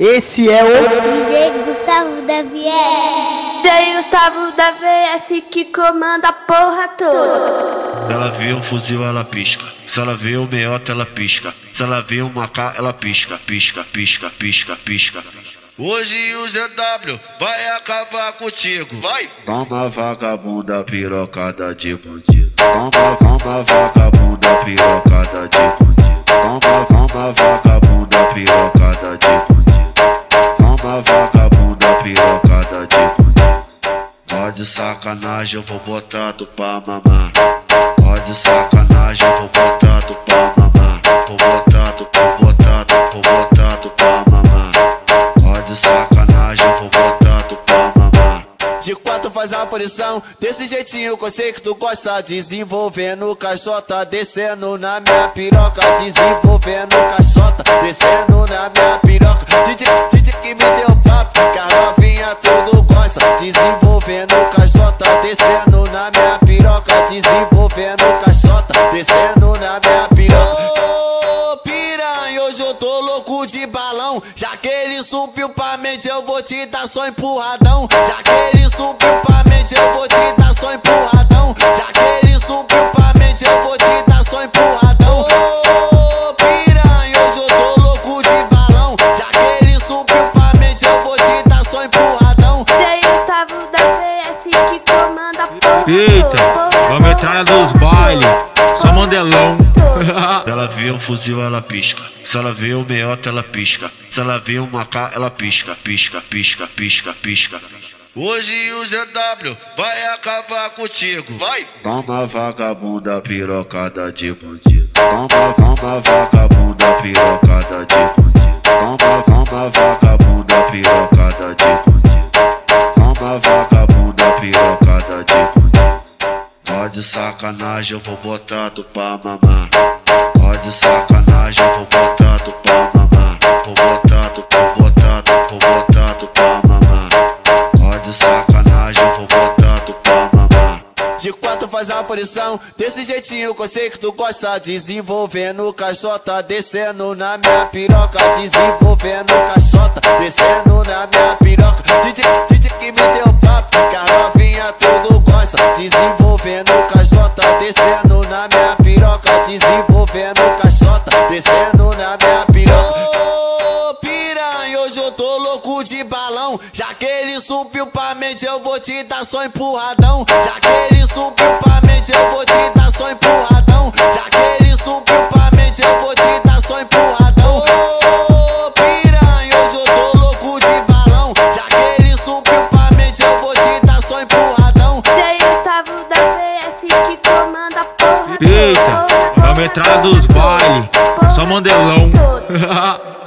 Esse é o DJ Gustavo da VS. DJ Gustavo da VS que comanda a porra toda. Se ela vê um fuzil, ela pisca. Se ela vê um meiota, ela pisca. Se ela vê um macá, ela pisca, pisca, pisca, pisca, pisca. Hoje o ZW vai acabar contigo. Vai! Toma vagabunda pirocada de bandido. Toma, toma vagabunda pirocada sacanagem, eu vou botar tu pra mamar. Pode sacanagem, eu vou botar tu pra mamar. Vou botar tu, vou botar tu, vou botar tu pra mamar. Pode sacanagem, eu vou botar tu pra mamar. De quatro faz a posição, desse jeitinho que eu sei que tu gosta. Desenvolvendo caixota, descendo na minha piroca. Desenvolvendo caixota, descendo na minha piroca. Didi, Didi que me deu descendo na minha. Ô piranha, hoje eu tô louco de balão. Já que ele subiu pra mente, eu vou te dar só empurradão. Já que ele subiu pra mente, eu vou te dar só empurradão. Já que ele subiu pra mente, eu vou te dar só empurradão. Ô piranha, hoje eu tô louco de balão. Já que ele subiu pra mente, eu vou te dar só empurradão. DJ Gustavo da VS que comanda porra Eita, só mandelão. Se ela vê um fuzil, ela pisca. Se ela vê um meiota, ela pisca. Se ela vê um macá, ela pisca, pisca, pisca, pisca, pisca. Hoje o ZW vai acabar contigo. Vai! Toma vagabunda pirocada de bandido. Toma, toma vagabunda pirocada de bandido. Sacanagem, eu vou botar tu pra mamar. Pode sacanagem, eu vou botar tu pra mamar. Vou botar tu, vou botar tu, vou botar tu pra mamar. Pode sacanagem, eu vou botar tu pra mamar. De quatro faz a posição, desse jeitinho que eu sei que tu gosta. Desenvolvendo caixota, descendo na minha piroca. Desenvolvendo caixota, descendo na minha piroca. Didi, Didi que me deu papo, que a novinha tudo gosta. Desenvolvendo caixota, descendo na minha piroca. Desenvolvendo caixota, descendo na minha piroca. Ô piranha, hoje eu tô louco de balão. Já que ele subiu pra mente, eu vou te dar só empurradão. Já que ele subiu pra mente, eu vou te dar só empurradão. Já que entrar dos bailes, só mandelão.